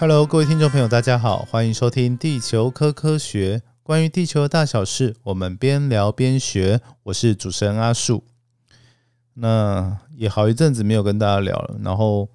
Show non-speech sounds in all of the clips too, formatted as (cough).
Hello，各位听众朋友，大家好，欢迎收听《地球科科学》，关于地球的大小事，我们边聊边学。我是主持人阿树。那也好一阵子没有跟大家聊了，然后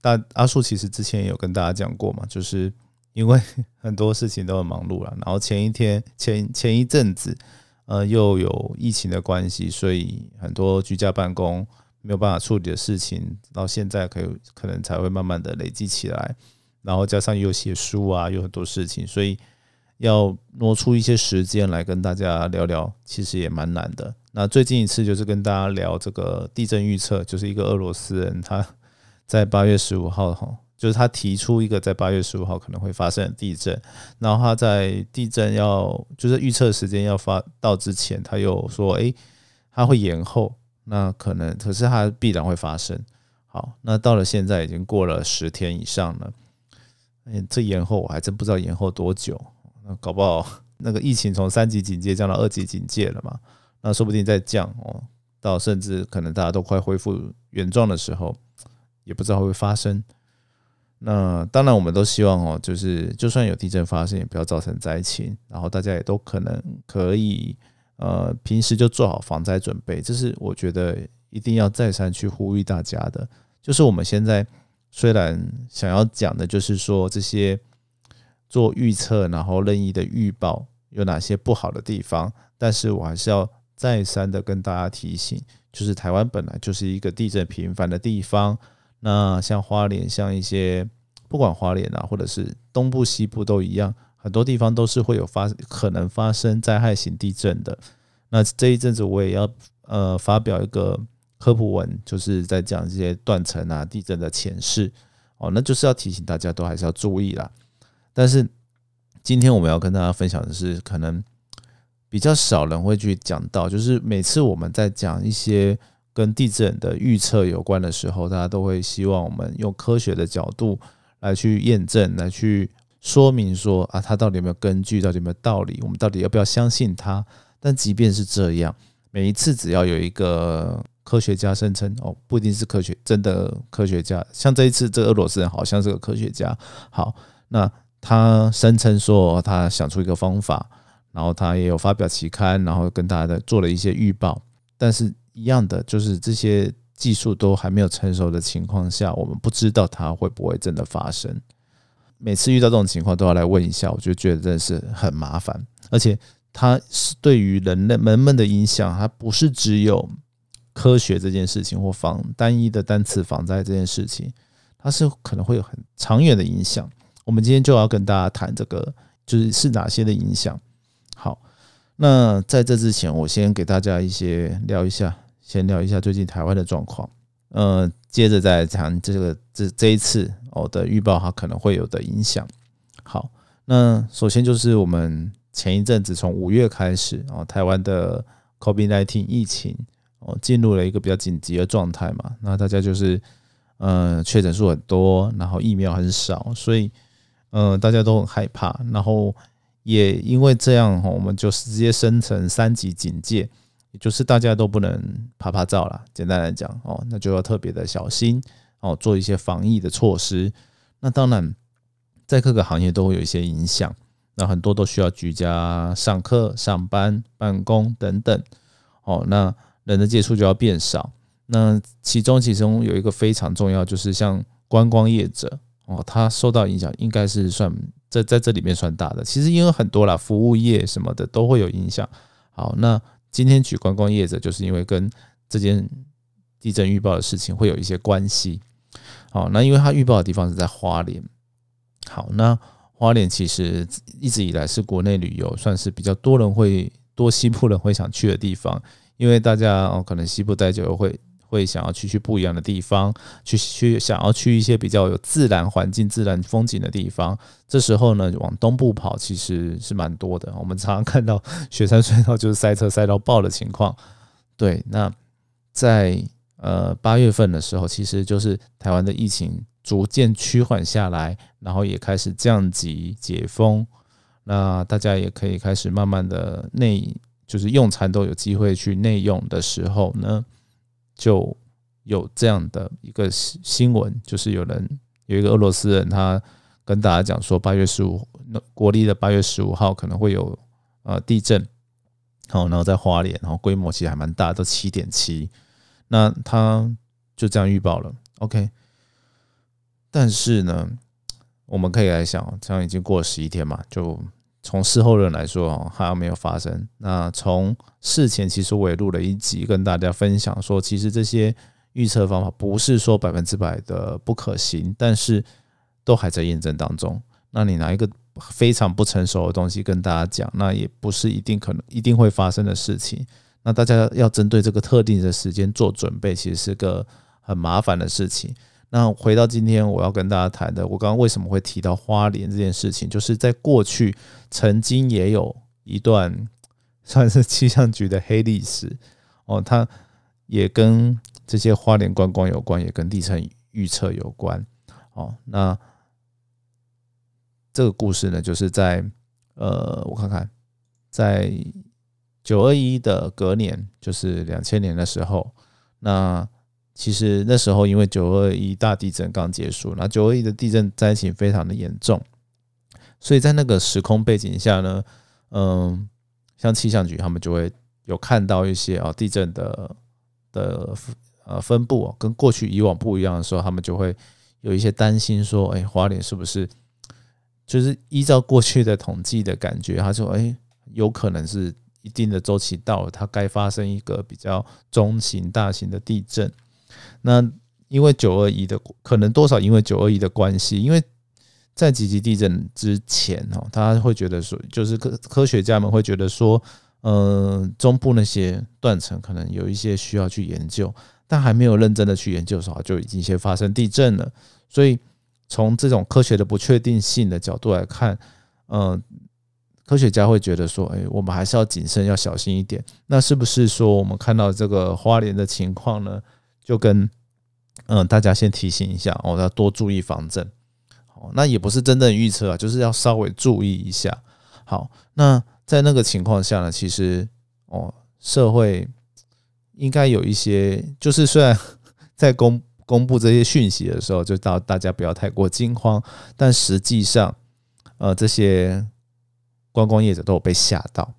大阿树其实之前也有跟大家讲过嘛，就是因为很多事情都很忙碌了，然后前一天前前一阵子，呃，又有疫情的关系，所以很多居家办公没有办法处理的事情，到现在可以可能才会慢慢的累积起来。然后加上又写书啊，有很多事情，所以要挪出一些时间来跟大家聊聊，其实也蛮难的。那最近一次就是跟大家聊这个地震预测，就是一个俄罗斯人他在八月十五号哈，就是他提出一个在八月十五号可能会发生的地震，然后他在地震要就是预测时间要发到之前，他又说诶，他会延后，那可能可是他必然会发生。好，那到了现在已经过了十天以上了。这延后我还真不知道延后多久，那搞不好那个疫情从三级警戒降到二级警戒了嘛？那说不定再降哦，到甚至可能大家都快恢复原状的时候，也不知道会不会发生。那当然，我们都希望哦，就是就算有地震发生，也不要造成灾情，然后大家也都可能可以呃平时就做好防灾准备。这是我觉得一定要再三去呼吁大家的，就是我们现在。虽然想要讲的就是说这些做预测，然后任意的预报有哪些不好的地方，但是我还是要再三的跟大家提醒，就是台湾本来就是一个地震频繁的地方，那像花莲，像一些不管花莲啊，或者是东部、西部都一样，很多地方都是会有发可能发生灾害型地震的。那这一阵子我也要呃发表一个。科普文就是在讲这些断层啊、地震的前世哦，那就是要提醒大家都还是要注意啦。但是今天我们要跟大家分享的是，可能比较少人会去讲到，就是每次我们在讲一些跟地震的预测有关的时候，大家都会希望我们用科学的角度来去验证、来去说明说啊，它到底有没有根据，到底有没有道理，我们到底要不要相信它？但即便是这样，每一次只要有一个科学家声称哦，不一定是科学，真的科学家，像这一次这俄罗斯人好像是个科学家。好，那他声称说他想出一个方法，然后他也有发表期刊，然后跟大家做了一些预报。但是一样的，就是这些技术都还没有成熟的情况下，我们不知道它会不会真的发生。每次遇到这种情况都要来问一下，我就觉得真的是很麻烦，而且它是对于人类人们的影响，它不是只有。科学这件事情，或防单一的单次防灾这件事情，它是可能会有很长远的影响。我们今天就要跟大家谈这个，就是是哪些的影响。好，那在这之前，我先给大家一些聊一下，先聊一下最近台湾的状况。呃，接着再谈这个这这一次我的预报，它可能会有的影响。好，那首先就是我们前一阵子从五月开始哦，台湾的 COVID-19 疫情。哦，进入了一个比较紧急的状态嘛，那大家就是，呃，确诊数很多，然后疫苗很少，所以，呃，大家都很害怕，然后也因为这样，我们就直接升成三级警戒，也就是大家都不能拍拍照了。简单来讲，哦，那就要特别的小心，哦，做一些防疫的措施。那当然，在各个行业都会有一些影响，那很多都需要居家上课、上班、办公等等。哦，那。人的接触就要变少，那其中其中有一个非常重要，就是像观光业者哦，他受到影响应该是算在在这里面算大的。其实因为很多啦，服务业什么的都会有影响。好，那今天举观光业者，就是因为跟这件地震预报的事情会有一些关系。好，那因为他预报的地方是在花莲。好，那花莲其实一直以来是国内旅游算是比较多人会多西部人会想去的地方。因为大家哦，可能西部待久了会会想要去去不一样的地方，去去想要去一些比较有自然环境、自然风景的地方。这时候呢，往东部跑其实是蛮多的。我们常常看到雪山隧道就是塞车塞到爆的情况。对，那在呃八月份的时候，其实就是台湾的疫情逐渐趋缓下来，然后也开始降级解封，那大家也可以开始慢慢的内。就是用餐都有机会去内用的时候呢，就有这样的一个新闻，就是有人有一个俄罗斯人，他跟大家讲说，八月十五，那国历的八月十五号可能会有呃地震，好，然后在花莲，然后规模其实还蛮大，都七点七，那他就这样预报了，OK。但是呢，我们可以来想，这样已经过了十一天嘛，就从事后论来说，哦，还没有发生。那从事前，其实我也录了一集，跟大家分享说，其实这些预测方法不是说百分之百的不可行，但是都还在验证当中。那你拿一个非常不成熟的东西跟大家讲，那也不是一定可能一定会发生的事情。那大家要针对这个特定的时间做准备，其实是个很麻烦的事情。那回到今天我要跟大家谈的，我刚刚为什么会提到花莲这件事情，就是在过去曾经也有一段算是气象局的黑历史哦，它也跟这些花莲观光有关，也跟地层预测有关哦。那这个故事呢，就是在呃，我看看，在九二一的隔年，就是两千年的时候，那。其实那时候因为九二一大地震刚结束，那九二一的地震灾情非常的严重，所以在那个时空背景下呢，嗯，像气象局他们就会有看到一些啊地震的的呃分布跟过去以往不一样的时候，他们就会有一些担心说，哎，花莲是不是就是依照过去的统计的感觉，他说，哎，有可能是一定的周期到了，它该发生一个比较中型、大型的地震。那因为九二一的可能多少，因为九二一的关系，因为在几级地震之前哦，他会觉得说，就是科科学家们会觉得说，嗯，中部那些断层可能有一些需要去研究，但还没有认真的去研究的时候，就已经先发生地震了。所以从这种科学的不确定性的角度来看，嗯，科学家会觉得说，哎，我们还是要谨慎，要小心一点。那是不是说我们看到这个花莲的情况呢？就跟嗯，大家先提醒一下哦，要多注意防震。好，那也不是真正预测啊，就是要稍微注意一下。好，那在那个情况下呢，其实哦，社会应该有一些，就是虽然 (laughs) 在公公布这些讯息的时候，就到大家不要太过惊慌，但实际上，呃，这些观光业者都有被吓到，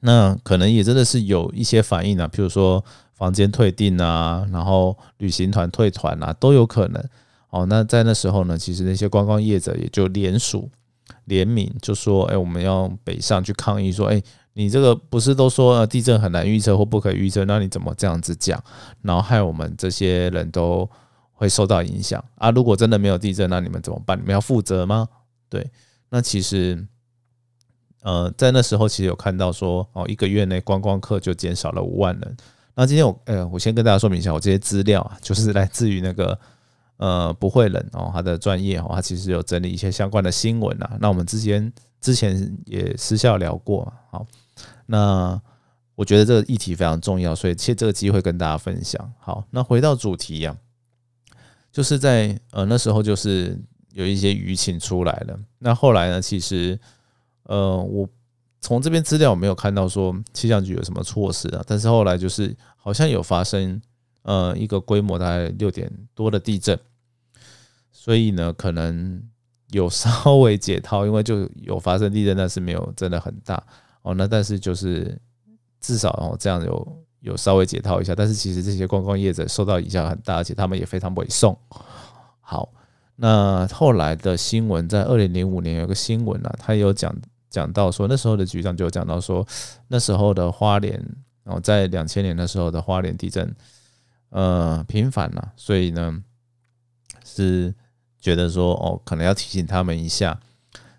那可能也真的是有一些反应啊，譬如说。房间退订啊，然后旅行团退团啊，都有可能。哦，那在那时候呢，其实那些观光业者也就联署联名，就说：“哎，我们要北上去抗议，说：哎，你这个不是都说地震很难预测或不可预测，那你怎么这样子讲？然后害我们这些人都会受到影响啊！如果真的没有地震，那你们怎么办？你们要负责吗？对，那其实，呃，在那时候其实有看到说，哦，一个月内观光客就减少了五万人。那今天我呃，我先跟大家说明一下，我这些资料啊，(laughs) 就是来自于那个呃不会冷哦，他的专业哦，他其实有整理一些相关的新闻啊。那我们之前之前也私下聊过，好，那我觉得这个议题非常重要，所以借这个机会跟大家分享。好，那回到主题呀，就是在呃那时候就是有一些舆情出来了。那后来呢，其实呃我。从这边资料我没有看到说气象局有什么措施啊，但是后来就是好像有发生呃一个规模大概六点多的地震，所以呢可能有稍微解套，因为就有发生地震，但是没有真的很大哦。那但是就是至少哦这样有有稍微解套一下，但是其实这些观光业者受到影响很大，而且他们也非常委送。好，那后来的新闻在二零零五年有个新闻啊，他有讲。讲到说那时候的局长就讲到说那时候的花莲，然后在两千年的时候的花莲地震，呃频繁了，所以呢是觉得说哦可能要提醒他们一下，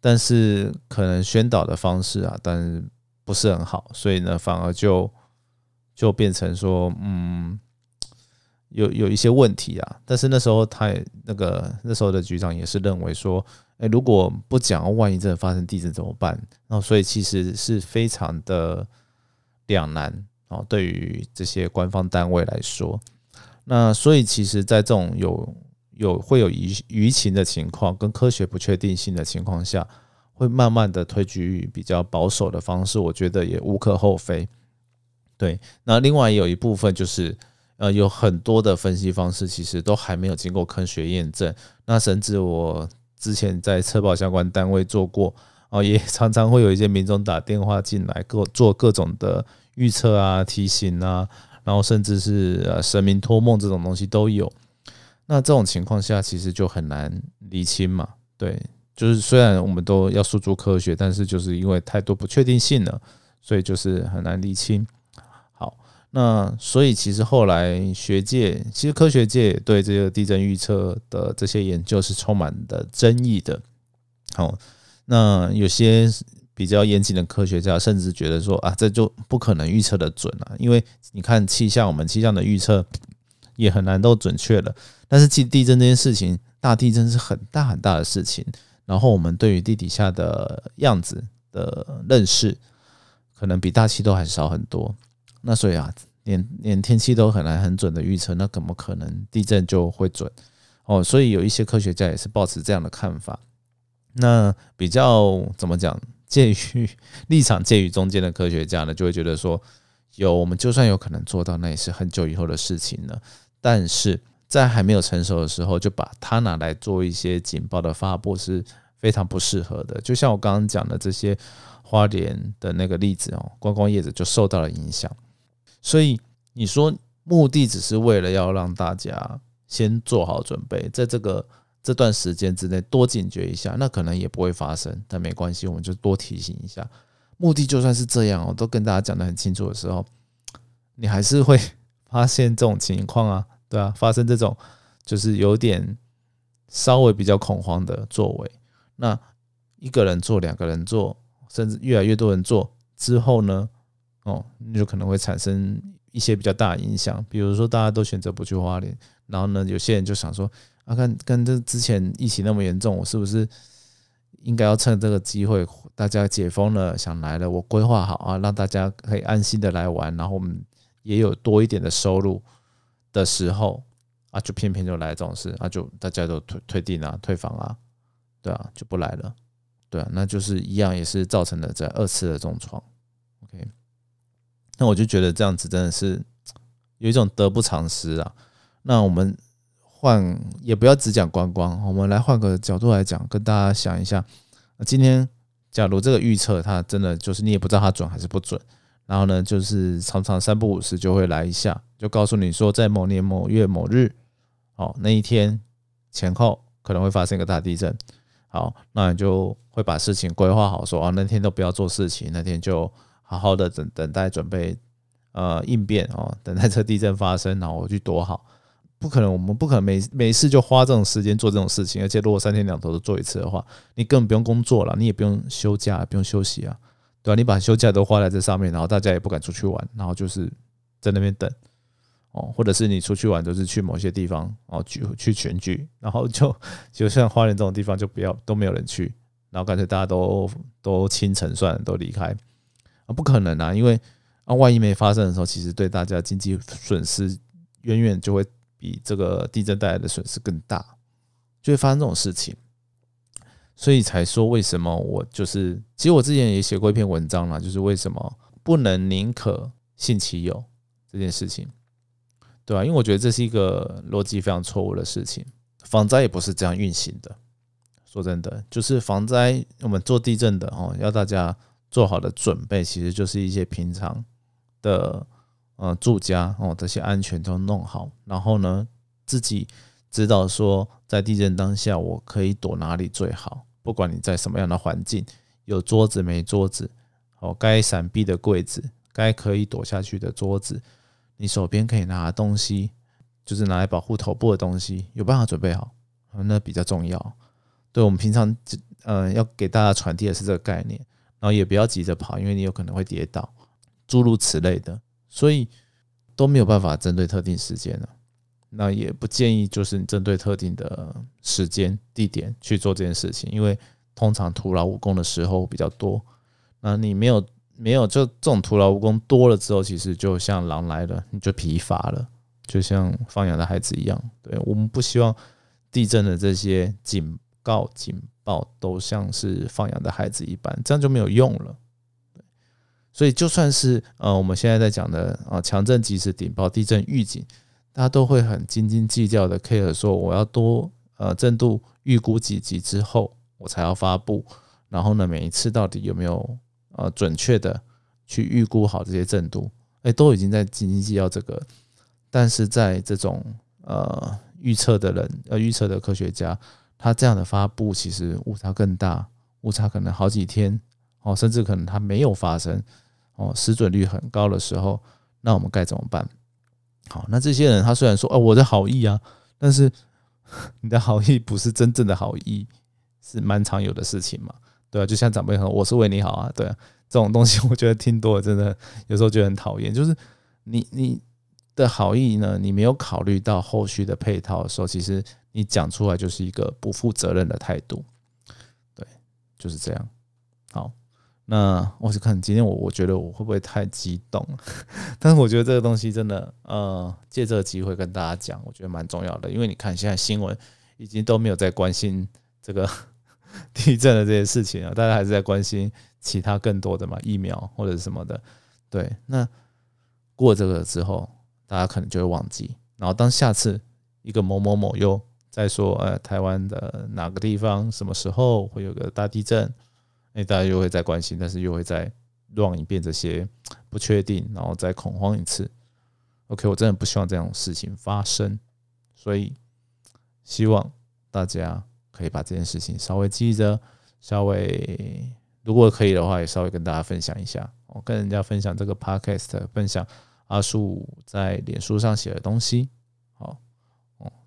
但是可能宣导的方式啊，但是不是很好，所以呢反而就就变成说嗯有有一些问题啊，但是那时候他也那个那时候的局长也是认为说。哎，如果不讲，万一真的发生地震怎么办？然后，所以其实是非常的两难哦。对于这些官方单位来说，那所以其实，在这种有有会有舆舆情的情况，跟科学不确定性的情况下，会慢慢的推举比较保守的方式，我觉得也无可厚非。对，那另外有一部分就是，呃，有很多的分析方式其实都还没有经过科学验证，那甚至我。之前在车保相关单位做过 (laughs) 哦，也 (laughs) 常常会有一些民众打电话进来，各做各种的预测啊、提醒啊，然后甚至是呃神明托梦这种东西都有。那这种情况下，其实就很难厘清嘛。对，就是虽然我们都要诉诸科学，但是就是因为太多不确定性了，所以就是很难厘清。那所以其实后来学界，其实科学界对这个地震预测的这些研究是充满的争议的。好，那有些比较严谨的科学家甚至觉得说啊，这就不可能预测的准啊，因为你看气象，我们气象的预测也很难都准确了。但是，其实地震这件事情，大地震是很大很大的事情。然后，我们对于地底下的样子的认识，可能比大气都还少很多。那所以啊，连连天气都很难很准的预测，那怎么可能地震就会准？哦，所以有一些科学家也是抱持这样的看法。那比较怎么讲，介于立场介于中间的科学家呢，就会觉得说，有我们就算有可能做到，那也是很久以后的事情了。但是。在还没有成熟的时候，就把它拿来做一些警报的发布是非常不适合的。就像我刚刚讲的这些花莲的那个例子哦，观光业者就受到了影响。所以你说目的只是为了要让大家先做好准备，在这个这段时间之内多警觉一下，那可能也不会发生。但没关系，我们就多提醒一下。目的就算是这样，我都跟大家讲的很清楚的时候，你还是会发现这种情况啊。对啊，发生这种就是有点稍微比较恐慌的作为，那一个人做，两个人做，甚至越来越多人做之后呢，哦，那就可能会产生一些比较大的影响。比如说，大家都选择不去花莲，然后呢，有些人就想说，啊，看跟这之前疫情那么严重，我是不是应该要趁这个机会，大家解封了，想来了，我规划好啊，让大家可以安心的来玩，然后我们也有多一点的收入。的时候啊，就偏偏就来这种事啊，就大家都退退订啊、退房啊，对啊，就不来了，对啊，那就是一样，也是造成了这二次的重创。OK，那我就觉得这样子真的是有一种得不偿失啊。那我们换也不要只讲观光，我们来换个角度来讲，跟大家想一下，今天假如这个预测它真的就是你也不知道它准还是不准。然后呢，就是常常三不五时就会来一下，就告诉你说，在某年某月某日，哦，那一天前后可能会发生一个大地震。好，那你就会把事情规划好，说啊，那天都不要做事情，那天就好好的等等待准备，呃，应变哦，等待这地震发生，然后我去躲好。不可能，我们不可能每每次就花这种时间做这种事情，而且如果三天两头都做一次的话，你根本不用工作了，你也不用休假，不用休息啊。对吧？你把休假都花在这上面，然后大家也不敢出去玩，然后就是在那边等哦，或者是你出去玩都是去某些地方哦，聚去全聚，然后就就像花莲这种地方就不要都没有人去，然后干脆大家都都清晨算都离开啊，不可能啊！因为啊，万一没发生的时候，其实对大家经济损失远远就会比这个地震带来的损失更大，就会发生这种事情。所以才说为什么我就是，其实我之前也写过一篇文章了，就是为什么不能宁可信其有这件事情，对吧？因为我觉得这是一个逻辑非常错误的事情，防灾也不是这样运行的。说真的，就是防灾，我们做地震的哦，要大家做好的准备，其实就是一些平常的呃住家哦，这些安全都弄好，然后呢，自己知道说在地震当下我可以躲哪里最好。不管你在什么样的环境，有桌子没桌子，哦，该闪避的柜子，该可以躲下去的桌子，你手边可以拿的东西，就是拿来保护头部的东西，有办法准备好，那比较重要。对我们平常，呃，要给大家传递的是这个概念，然后也不要急着跑，因为你有可能会跌倒，诸如此类的，所以都没有办法针对特定时间了。那也不建议，就是你针对特定的时间、地点去做这件事情，因为通常徒劳无功的时候比较多。那你没有没有，就这种徒劳无功多了之后，其实就像狼来了，你就疲乏了，就像放羊的孩子一样。对我们不希望地震的这些警告、警报都像是放养的孩子一般，这样就没有用了。所以就算是呃，我们现在在讲的啊，强震及时警报、地震预警。大家都会很斤斤计较的 care 说我要多呃震度预估几级之后，我才要发布。然后呢，每一次到底有没有呃准确的去预估好这些震度？哎，都已经在斤斤计较这个。但是在这种呃预测的人呃预测的科学家，他这样的发布其实误差更大，误差可能好几天哦，甚至可能它没有发生哦，失准率很高的时候，那我们该怎么办？好，那这些人他虽然说哦我的好意啊，但是 (laughs) 你的好意不是真正的好意，是蛮常有的事情嘛，对啊，就像长辈说我是为你好啊，对啊，这种东西我觉得听多了真的有时候觉得很讨厌，就是你你的好意呢，你没有考虑到后续的配套的时候，其实你讲出来就是一个不负责任的态度，对，就是这样，好。那我是看今天我我觉得我会不会太激动？(laughs) 但是我觉得这个东西真的，呃，借这个机会跟大家讲，我觉得蛮重要的。因为你看现在新闻已经都没有在关心这个 (laughs) 地震的这些事情了，大家还是在关心其他更多的嘛，疫苗或者是什么的。对，那过这个之后，大家可能就会忘记。然后当下次一个某某某又在说，呃，台湾的哪个地方什么时候会有个大地震？那大家又会再关心，但是又会再乱一遍这些不确定，然后再恐慌一次。OK，我真的不希望这种事情发生，所以希望大家可以把这件事情稍微记着，稍微如果可以的话，也稍微跟大家分享一下。我跟人家分享这个 Podcast，分享阿树在脸书上写的东西。好。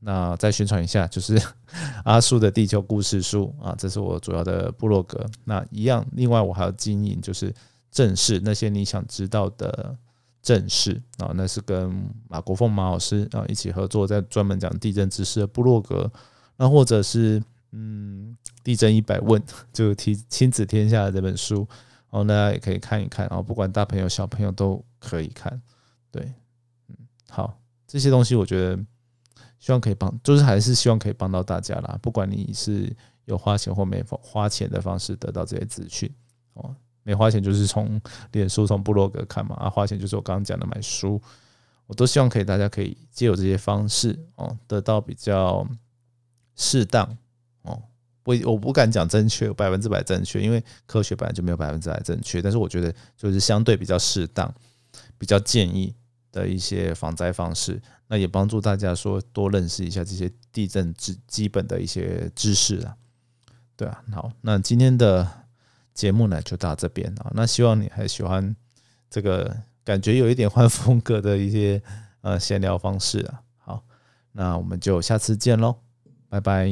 那再宣传一下，就是 (laughs) 阿叔的地球故事书啊，这是我主要的部落格。那一样，另外我还要经营，就是正事那些你想知道的正事啊，那是跟马国凤马老师啊一起合作，在专门讲地震知识的部落格。那或者是嗯，地震一百问，就提亲子天下的这本书，然后大家也可以看一看，然后不管大朋友小朋友都可以看。对，嗯，好，这些东西我觉得。希望可以帮，就是还是希望可以帮到大家啦。不管你是有花钱或没花钱的方式得到这些资讯哦，没花钱就是从脸书、从部落格看嘛，啊，花钱就是我刚刚讲的买书，我都希望可以大家可以借由这些方式哦，得到比较适当哦。我我不敢讲正确，百分之百正确，因为科学本来就没有百分之百正确。但是我觉得就是相对比较适当，比较建议的一些防灾方式。那也帮助大家说多认识一下这些地震基基本的一些知识啊，对啊，好，那今天的节目呢就到这边啊，那希望你还喜欢这个感觉有一点换风格的一些呃闲聊方式啊，好，那我们就下次见喽，拜拜。